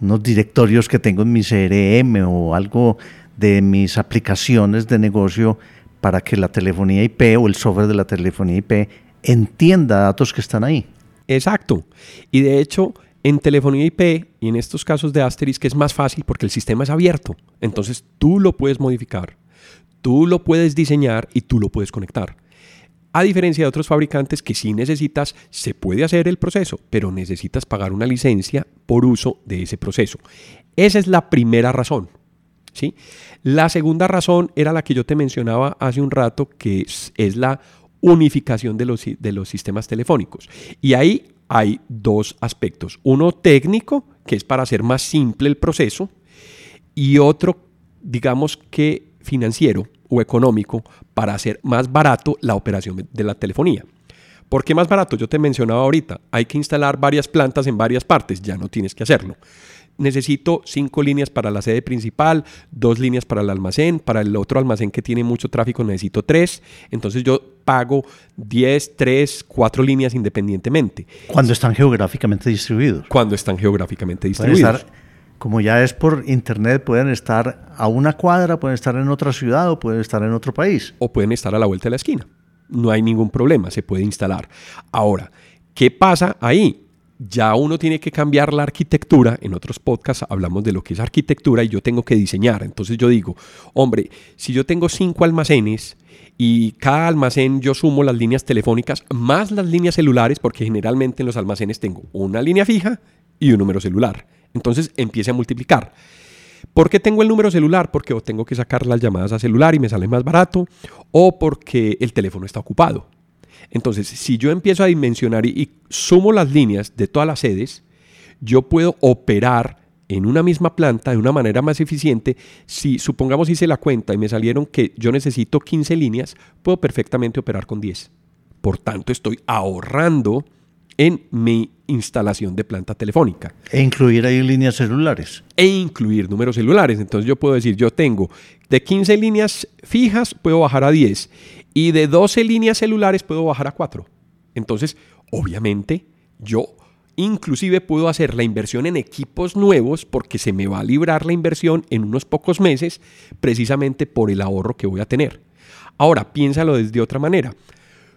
unos directorios que tengo en mi CRM o algo de mis aplicaciones de negocio para que la telefonía IP o el software de la telefonía IP entienda datos que están ahí. Exacto. Y de hecho, en telefonía IP y en estos casos de Asterix que es más fácil porque el sistema es abierto. Entonces tú lo puedes modificar, tú lo puedes diseñar y tú lo puedes conectar. A diferencia de otros fabricantes que si necesitas, se puede hacer el proceso, pero necesitas pagar una licencia por uso de ese proceso. Esa es la primera razón. ¿Sí? La segunda razón era la que yo te mencionaba hace un rato, que es, la unificación de los, de los sistemas telefónicos. Y ahí hay dos aspectos. Uno técnico, que es para hacer más simple el proceso, y otro, digamos que financiero, o económico para hacer más barato la operación de la telefonía. ¿Por qué más barato? Yo te mencionaba ahorita, hay que instalar varias plantas en varias partes, ya no tienes que hacerlo. Necesito cinco líneas para la sede principal, dos líneas para el almacén, para el otro almacén que tiene mucho tráfico necesito tres, entonces yo pago 10, 3, 4 líneas independientemente. Cuando están geográficamente distribuidos. Cuando están geográficamente distribuidos como ya es por internet, pueden estar a una cuadra, pueden estar en otra ciudad o pueden estar en otro país. O pueden estar a la vuelta de la esquina. No hay ningún problema, se puede instalar. Ahora, ¿qué pasa ahí? Ya uno tiene que cambiar la arquitectura. En otros podcasts hablamos de lo que es arquitectura y yo tengo que diseñar. Entonces yo digo, hombre, si yo tengo cinco almacenes y cada almacén yo sumo las líneas telefónicas más las líneas celulares, porque generalmente en los almacenes tengo una línea fija y un número celular. Entonces empiece a multiplicar. ¿Por qué tengo el número celular? Porque tengo que sacar las llamadas a celular y me sale más barato, o porque el teléfono está ocupado. Entonces, si yo empiezo a dimensionar y, sumo las líneas de todas las sedes, yo puedo operar en una misma planta de una manera más eficiente. Si supongamos hice la cuenta y me salieron que yo necesito 15 líneas, puedo perfectamente operar con 10. Por tanto, estoy ahorrando en mi instalación de planta telefónica. E incluir ahí líneas celulares. E incluir números celulares. Entonces yo puedo decir, yo tengo de 15 líneas fijas, puedo bajar a 10. Y de 12 líneas celulares puedo bajar a 4. Entonces, obviamente, yo inclusive puedo hacer la inversión en equipos nuevos porque se me va a librar la inversión en unos pocos meses precisamente por el ahorro que voy a tener. Ahora, piénsalo desde otra manera.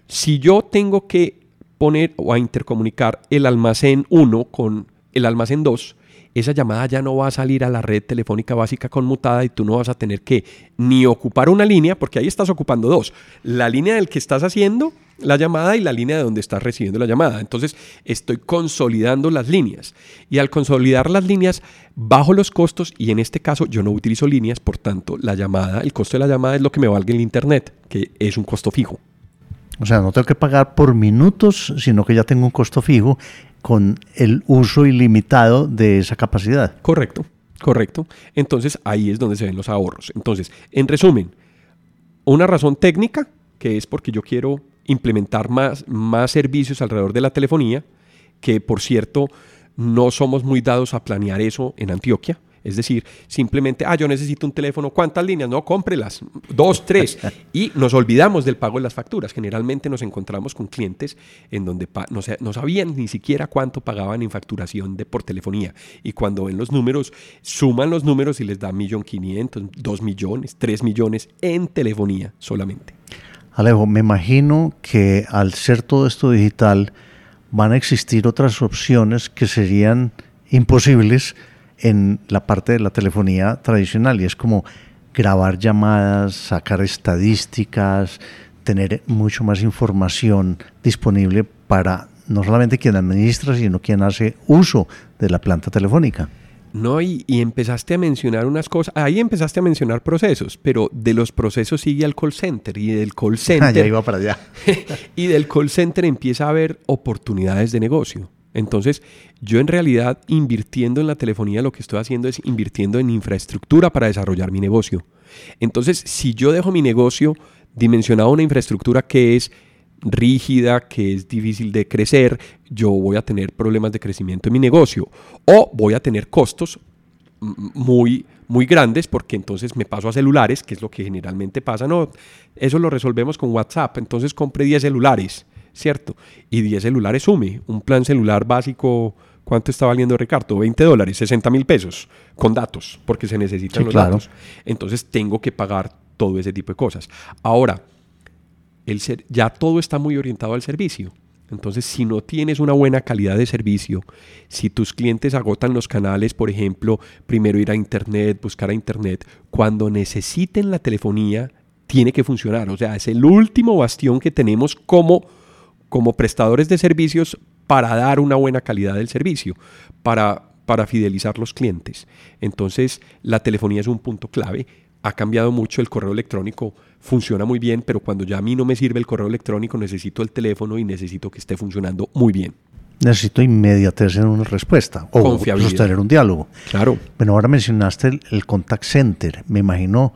Si yo tengo que poner o a intercomunicar el almacén 1 con el almacén 2, esa llamada ya no va a salir a la red telefónica básica conmutada y tú no vas a tener que ni ocupar una línea, porque ahí estás ocupando dos, la línea del que estás haciendo la llamada y la línea de donde estás recibiendo la llamada. Entonces estoy consolidando las líneas y al consolidar las líneas bajo los costos y en este caso yo no utilizo líneas, por tanto la llamada, el costo de la llamada es lo que me valga el internet, que es un costo fijo. O sea, no tengo que pagar por minutos, sino que ya tengo un costo fijo con el uso ilimitado de esa capacidad. Correcto, correcto. Entonces ahí es donde se ven los ahorros. Entonces, en resumen, una razón técnica, que es porque yo quiero implementar más, más servicios alrededor de la telefonía, que por cierto no somos muy dados a planear eso en Antioquia. Es decir, simplemente, ah, yo necesito un teléfono, ¿cuántas líneas? No, cómprelas, dos, tres. Y nos olvidamos del pago de las facturas. Generalmente nos encontramos con clientes en donde no, no sabían ni siquiera cuánto pagaban en facturación de por telefonía. Y cuando ven los números, suman los números y les da millón quinientos, dos millones, tres millones en telefonía solamente. Alejo, me imagino que al ser todo esto digital, van a existir otras opciones que serían imposibles en la parte de la telefonía tradicional y es como grabar llamadas, sacar estadísticas, tener mucho más información disponible para no solamente quien administra, sino quien hace uso de la planta telefónica. No, y, empezaste a mencionar unas cosas, ahí empezaste a mencionar procesos, pero de los procesos sigue al call center y del call center... ya iba para allá. y del call center empieza a haber oportunidades de negocio. Entonces, yo en realidad invirtiendo en la telefonía lo que estoy haciendo es invirtiendo en infraestructura para desarrollar mi negocio. Entonces, si yo dejo mi negocio dimensionado a una infraestructura que es rígida, que es difícil de crecer, yo voy a tener problemas de crecimiento en mi negocio. O voy a tener costos muy muy grandes porque entonces me paso a celulares, que es lo que generalmente pasa, no, eso lo resolvemos con WhatsApp, entonces compré 10 celulares ¿cierto? Y 10 celulares sume. Un plan celular básico, ¿cuánto está valiendo Ricardo? 20 dólares, 60 mil pesos con datos, porque se necesitan los datos. Entonces tengo que pagar todo ese tipo de cosas. Ahora, el ser, ya todo está muy orientado al servicio. Entonces, si no tienes una buena calidad de servicio, si tus clientes agotan los canales, por ejemplo, primero ir a Internet, buscar a Internet, cuando necesiten la telefonía, tiene que funcionar. O sea, es el último bastión que tenemos como como prestadores de servicios para dar una buena calidad del servicio, para, para fidelizar los clientes. Entonces, la telefonía es un punto clave. Ha cambiado mucho el correo electrónico, funciona muy bien, pero cuando ya a mí no me sirve el correo electrónico, necesito el teléfono y necesito que esté funcionando muy bien. Necesito inmediatez en una respuesta o sostener un diálogo. Claro. Bueno, ahora mencionaste el, el contact center. Me imagino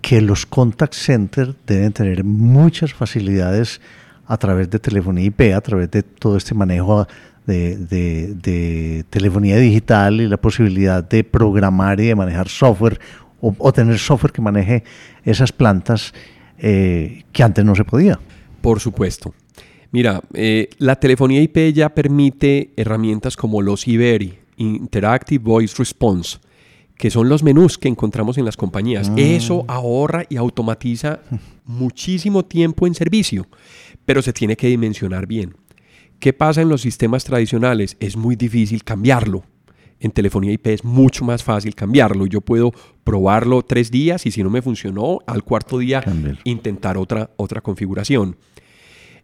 que los contact centers deben tener muchas facilidades a través de telefonía IP, a través de todo este manejo de, telefonía digital y la posibilidad de programar y de manejar software o, tener software que maneje esas plantas eh, que antes no se podía. Por supuesto. Mira, eh, la telefonía IP ya permite herramientas como los IBERI, Interactive Voice Response, que son los menús que encontramos en las compañías. Ah. Eso ahorra y automatiza muchísimo tiempo en servicio pero se tiene que dimensionar bien. ¿Qué pasa en los sistemas tradicionales? Es muy difícil cambiarlo. En telefonía IP es mucho más fácil cambiarlo. Yo puedo probarlo tres días y si no me funcionó, al cuarto día intentar otra, otra configuración.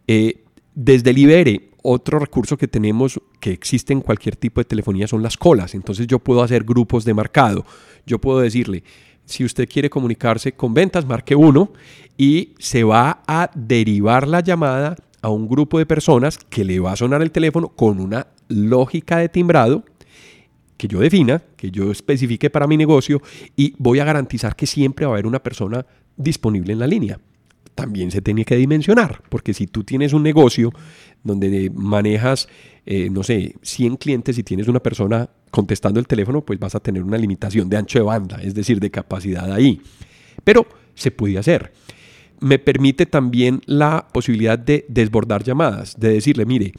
Eh, desde el Ibere, otro recurso que tenemos que existe en cualquier tipo de telefonía son las colas. Entonces yo puedo hacer grupos de marcado. Yo puedo decirle, si usted quiere comunicarse con ventas, marque uno y se va a derivar la llamada a un grupo de personas que le va a sonar el teléfono con una lógica de timbrado que yo defina, que yo especifique para mi negocio y voy a garantizar que siempre va a haber una persona disponible en la línea. También se tiene que dimensionar, porque si tú tienes un negocio donde manejas, eh, no sé, 100 clientes y tienes una persona contestando el teléfono, pues vas a tener una limitación de ancho de banda, es decir, de capacidad ahí. Pero se puede hacer. Me permite también la posibilidad de desbordar llamadas, de decirle, mire,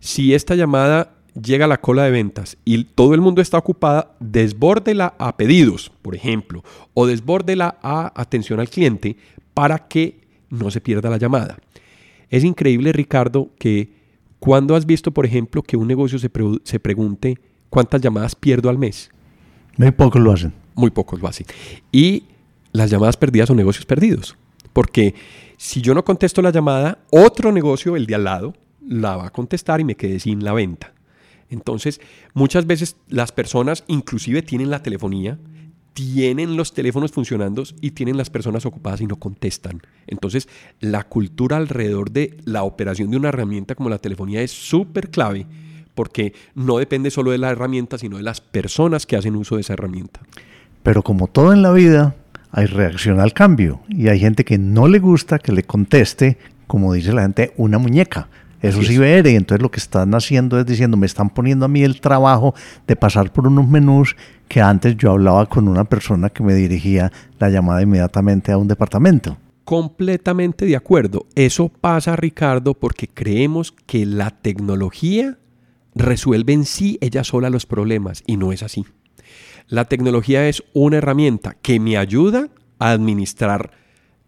si esta llamada llega a la cola de ventas y todo el mundo está ocupada, desbórdela a pedidos, por ejemplo, o desbórdela a atención al cliente para que no se pierda la llamada. Es increíble, Ricardo, que cuando has visto, por ejemplo, que un negocio se, se pregunte ¿cuántas llamadas pierdo al mes? Muy pocos lo hacen. Muy pocos lo hacen. Y las llamadas perdidas son negocios perdidos. Porque si yo no contesto la llamada, otro negocio, el de al lado, la va a contestar y me quedé sin la venta. Entonces, muchas veces las personas inclusive tienen la telefonía, tienen los teléfonos funcionando y tienen las personas ocupadas y no contestan. Entonces, la cultura alrededor de la operación de una herramienta como la telefonía es súper clave porque no depende solo de la herramienta, sino de las personas que hacen uso de esa herramienta. Pero como todo en la vida, hay reacción al cambio y hay gente que no le gusta que le conteste como dice la gente, una muñeca. Eso sí ver, y entonces lo que están haciendo es diciendo, me están poniendo a mí el trabajo de pasar por unos menús que antes yo hablaba con una persona que me dirigía la llamada inmediatamente a un departamento. Completamente de acuerdo. Eso pasa, Ricardo, porque creemos que la tecnología resuelve en sí ella sola los problemas y no es así. La tecnología es una herramienta que me ayuda a administrar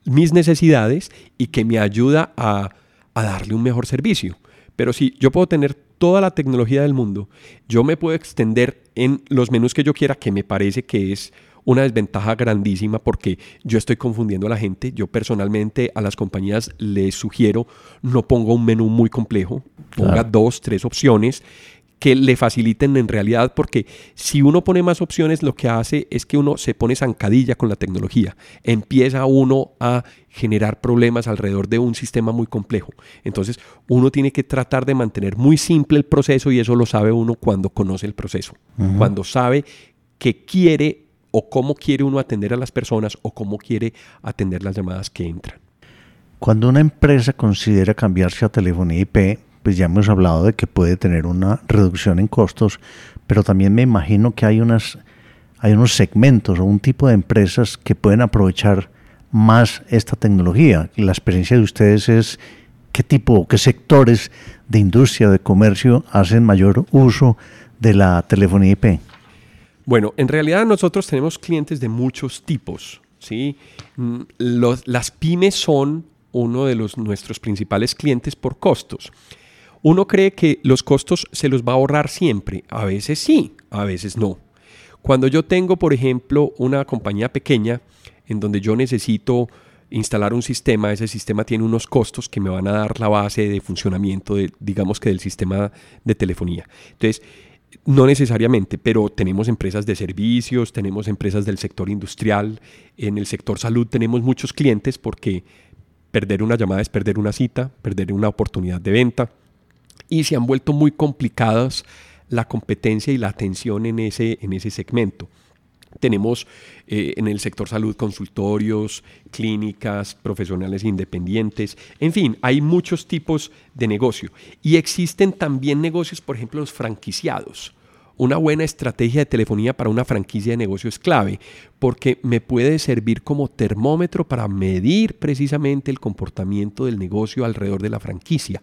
mis necesidades y que me ayuda a, darle un mejor servicio. Pero si yo puedo tener toda la tecnología del mundo, yo me puedo extender en los menús que yo quiera, que me parece que es una desventaja grandísima porque yo estoy confundiendo a la gente. Yo personalmente a las compañías les sugiero no ponga un menú muy complejo, ponga dos, tres opciones que le faciliten en realidad, porque si uno pone más opciones, lo que hace es que uno se pone zancadilla con la tecnología. Empieza uno a generar problemas alrededor de un sistema muy complejo. Entonces, uno tiene que tratar de mantener muy simple el proceso y eso lo sabe uno cuando conoce el proceso, cuando sabe que quiere o cómo quiere uno atender a las personas o cómo quiere atender las llamadas que entran. Cuando una empresa considera cambiarse a telefonía IP, pues ya hemos hablado de que puede tener una reducción en costos, pero también me imagino que hay, unas, hay unos segmentos o un tipo de empresas que pueden aprovechar más esta tecnología. La experiencia de ustedes es qué tipo, qué sectores de industria, de comercio hacen mayor uso de la telefonía IP. Bueno, en realidad nosotros tenemos clientes de muchos tipos. ¿sí? Mm, las pymes son uno de los, nuestros principales clientes por costos. Uno cree que los costos se los va a ahorrar siempre. A veces sí, a veces no. Cuando yo tengo, por ejemplo, una compañía pequeña en donde yo necesito instalar un sistema, ese sistema tiene unos costos que me van a dar la base de funcionamiento, de, digamos que del sistema de telefonía. Entonces, no necesariamente, pero tenemos empresas de servicios, tenemos empresas del sector industrial, en el sector salud tenemos muchos clientes porque perder una llamada es perder una cita, perder una oportunidad de venta y se han vuelto muy complicadas la competencia y la atención en ese, en ese segmento. Tenemos eh, en el sector salud consultorios, clínicas, profesionales independientes, en fin, hay muchos tipos de negocio. Y existen también negocios, por ejemplo, los franquiciados. Una buena estrategia de telefonía para una franquicia de negocio es clave porque me puede servir como termómetro para medir precisamente el comportamiento del negocio alrededor de la franquicia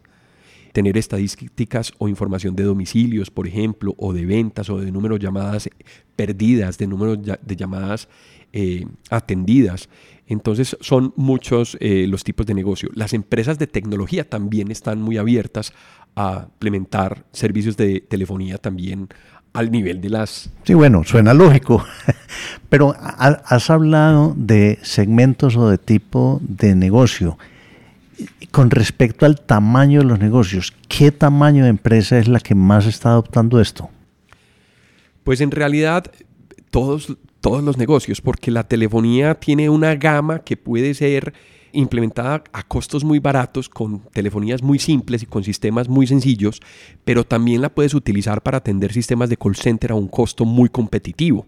tener estadísticas o información de domicilios, por ejemplo, o de ventas o de números de llamadas perdidas, de números de llamadas eh, atendidas. Entonces son muchos eh, los tipos de negocio. Las empresas de tecnología también están muy abiertas a implementar servicios de telefonía también al nivel de las... Sí, bueno, suena lógico, pero has hablado de segmentos o de tipo de negocio con respecto al tamaño de los negocios, ¿qué tamaño de empresa es la que más está adoptando esto? Pues en realidad todos, todos los negocios, porque la telefonía tiene una gama que puede ser implementada a costos muy baratos, con telefonías muy simples y con sistemas muy sencillos, pero también la puedes utilizar para atender sistemas de call center a un costo muy competitivo.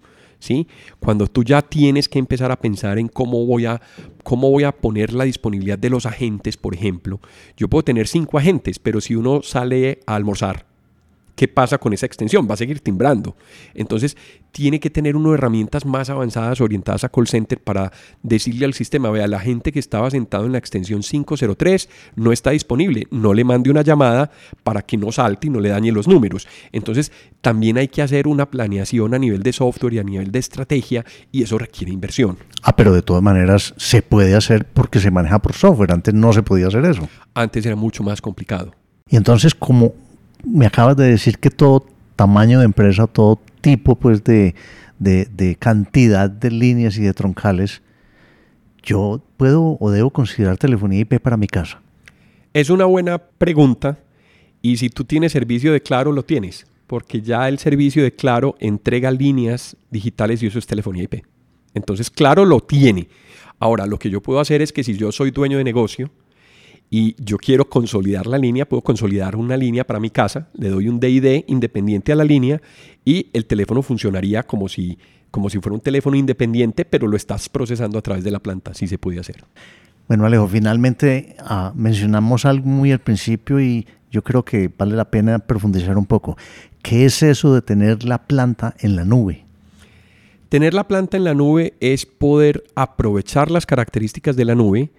Cuando tú ya tienes que empezar a pensar en cómo voy a, cómo voy a poner la disponibilidad de los agentes, por ejemplo, yo puedo tener cinco agentes, pero si uno sale a almorzar ¿qué pasa con esa extensión? Va a seguir timbrando. Entonces, tiene que tener unas herramientas más avanzadas orientadas a call center para decirle al sistema, vea, la gente que estaba sentado en la extensión 503 no está disponible, no le mande una llamada para que no salte y no le dañe los números. Entonces, también hay que hacer una planeación a nivel de software y a nivel de estrategia y eso requiere inversión. Ah, pero de todas maneras se puede hacer porque se maneja por software. Antes no se podía hacer eso. Antes era mucho más complicado. Y entonces, ¿cómo, me acabas de decir que todo tamaño de empresa, todo tipo pues de, de, cantidad de líneas y de troncales, yo puedo o debo considerar telefonía IP para mi casa. Es una buena pregunta y si tú tienes servicio de Claro, lo tienes, porque ya el servicio de Claro entrega líneas digitales y eso es telefonía IP. Entonces, Claro lo tiene. Ahora, lo que yo puedo hacer es que si yo soy dueño de negocio, y yo quiero consolidar la línea, puedo consolidar una línea para mi casa, le doy un DID independiente a la línea y el teléfono funcionaría como si, como si fuera un teléfono independiente, pero lo estás procesando a través de la planta, si se puede hacer. Bueno, Alejo, finalmente ah, mencionamos algo muy al principio y yo creo que vale la pena profundizar un poco. ¿Qué es eso de tener la planta en la nube? Tener la planta en la nube es poder aprovechar las características de la nube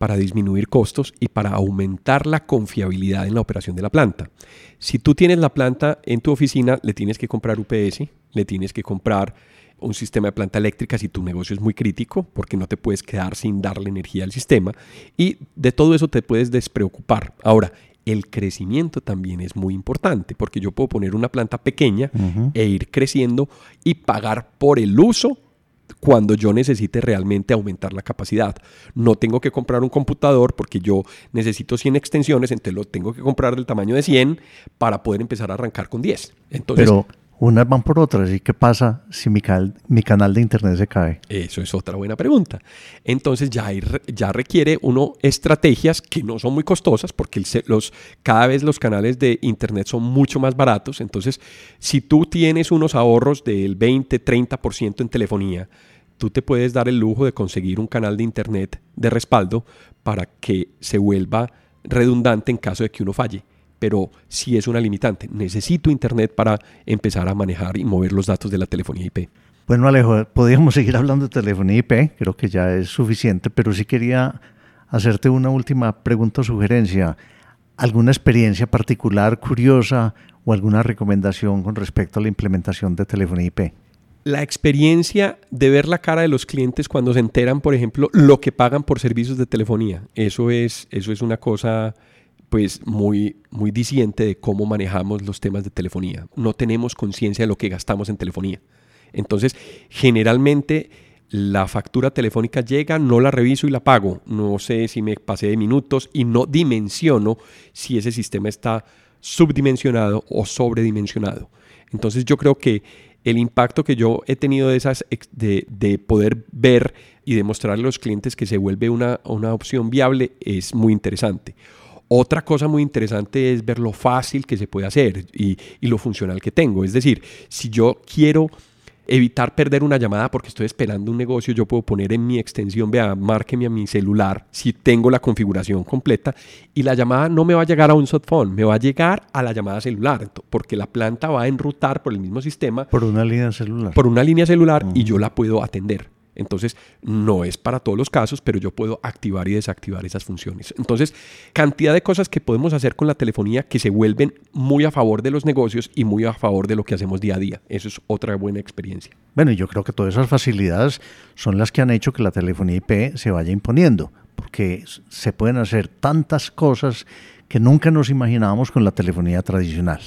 para disminuir costos y para aumentar la confiabilidad en la operación de la planta. Si tú tienes la planta en tu oficina, le tienes que comprar UPS, le tienes que comprar un sistema de planta eléctrica si tu negocio es muy crítico, porque no te puedes quedar sin darle energía al sistema y de todo eso te puedes despreocupar. Ahora, el crecimiento también es muy importante, porque yo puedo poner una planta pequeña e ir creciendo y pagar por el uso cuando yo necesite realmente aumentar la capacidad. No tengo que comprar un computador porque yo necesito 100 extensiones, entonces lo tengo que comprar del tamaño de 100 para poder empezar a arrancar con 10. Entonces, Pero unas van por otras. ¿Y qué pasa si mi, mi, canal de internet se cae? Eso es otra buena pregunta. Entonces ya, ya requiere uno estrategias que no son muy costosas porque los, cada vez los canales de internet son mucho más baratos. Entonces, si tú tienes unos ahorros del 20, 30% en telefonía, tú te puedes dar el lujo de conseguir un canal de internet de respaldo para que se vuelva redundante en caso de que uno falle pero sí es una limitante. Necesito Internet para empezar a manejar y mover los datos de la telefonía IP. Bueno, Alejo, podríamos seguir hablando de telefonía IP, creo que ya es suficiente, pero sí quería hacerte una última pregunta o sugerencia. ¿Alguna experiencia particular, curiosa o alguna recomendación con respecto a la implementación de telefonía IP? La experiencia de ver la cara de los clientes cuando se enteran, por ejemplo, lo que pagan por servicios de telefonía. Eso es, eso es una cosa pues muy, muy diciente de cómo manejamos los temas de telefonía. No tenemos conciencia de lo que gastamos en telefonía. Entonces, generalmente la factura telefónica llega, no la reviso y la pago. No sé si me pasé de minutos y no dimensiono si ese sistema está subdimensionado o sobredimensionado. Entonces yo creo que el impacto que yo he tenido de, esas, de poder ver y demostrarle a los clientes que se vuelve una, una opción viable es muy interesante. Otra cosa muy interesante es ver lo fácil que se puede hacer y, lo funcional que tengo. Es decir, si yo quiero evitar perder una llamada porque estoy esperando un negocio, yo puedo poner en mi extensión, vea, márqueme a mi celular si tengo la configuración completa y la llamada no me va a llegar a un softphone, me va a llegar a la llamada celular, porque la planta va a enrutar por el mismo sistema. Por una línea celular. Por una línea celular y yo la puedo atender. Entonces, no es para todos los casos, pero yo puedo activar y desactivar esas funciones. Entonces, cantidad de cosas que podemos hacer con la telefonía que se vuelven muy a favor de los negocios y muy a favor de lo que hacemos día a día. Eso es otra buena experiencia. Bueno, yo creo que todas esas facilidades son las que han hecho que la telefonía IP se vaya imponiendo, porque se pueden hacer tantas cosas que nunca nos imaginábamos con la telefonía tradicional.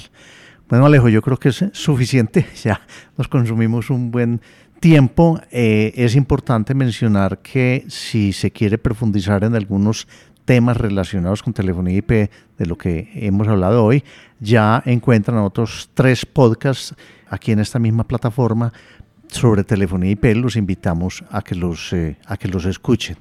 Bueno, Alejo, yo creo que es suficiente. Ya nos consumimos un buen tiempo, eh, es importante mencionar que si se quiere profundizar en algunos temas relacionados con telefonía IP, de lo que hemos hablado hoy, ya encuentran otros tres podcasts aquí en esta misma plataforma sobre telefonía IP. Los invitamos a que los, eh, a que los escuchen.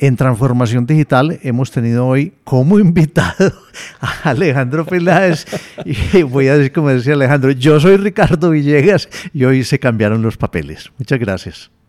En Transformación Digital hemos tenido hoy como invitado a Alejandro Peláez y voy a decir como decía Alejandro, yo soy Ricardo Villegas y hoy se cambiaron los papeles. Muchas gracias.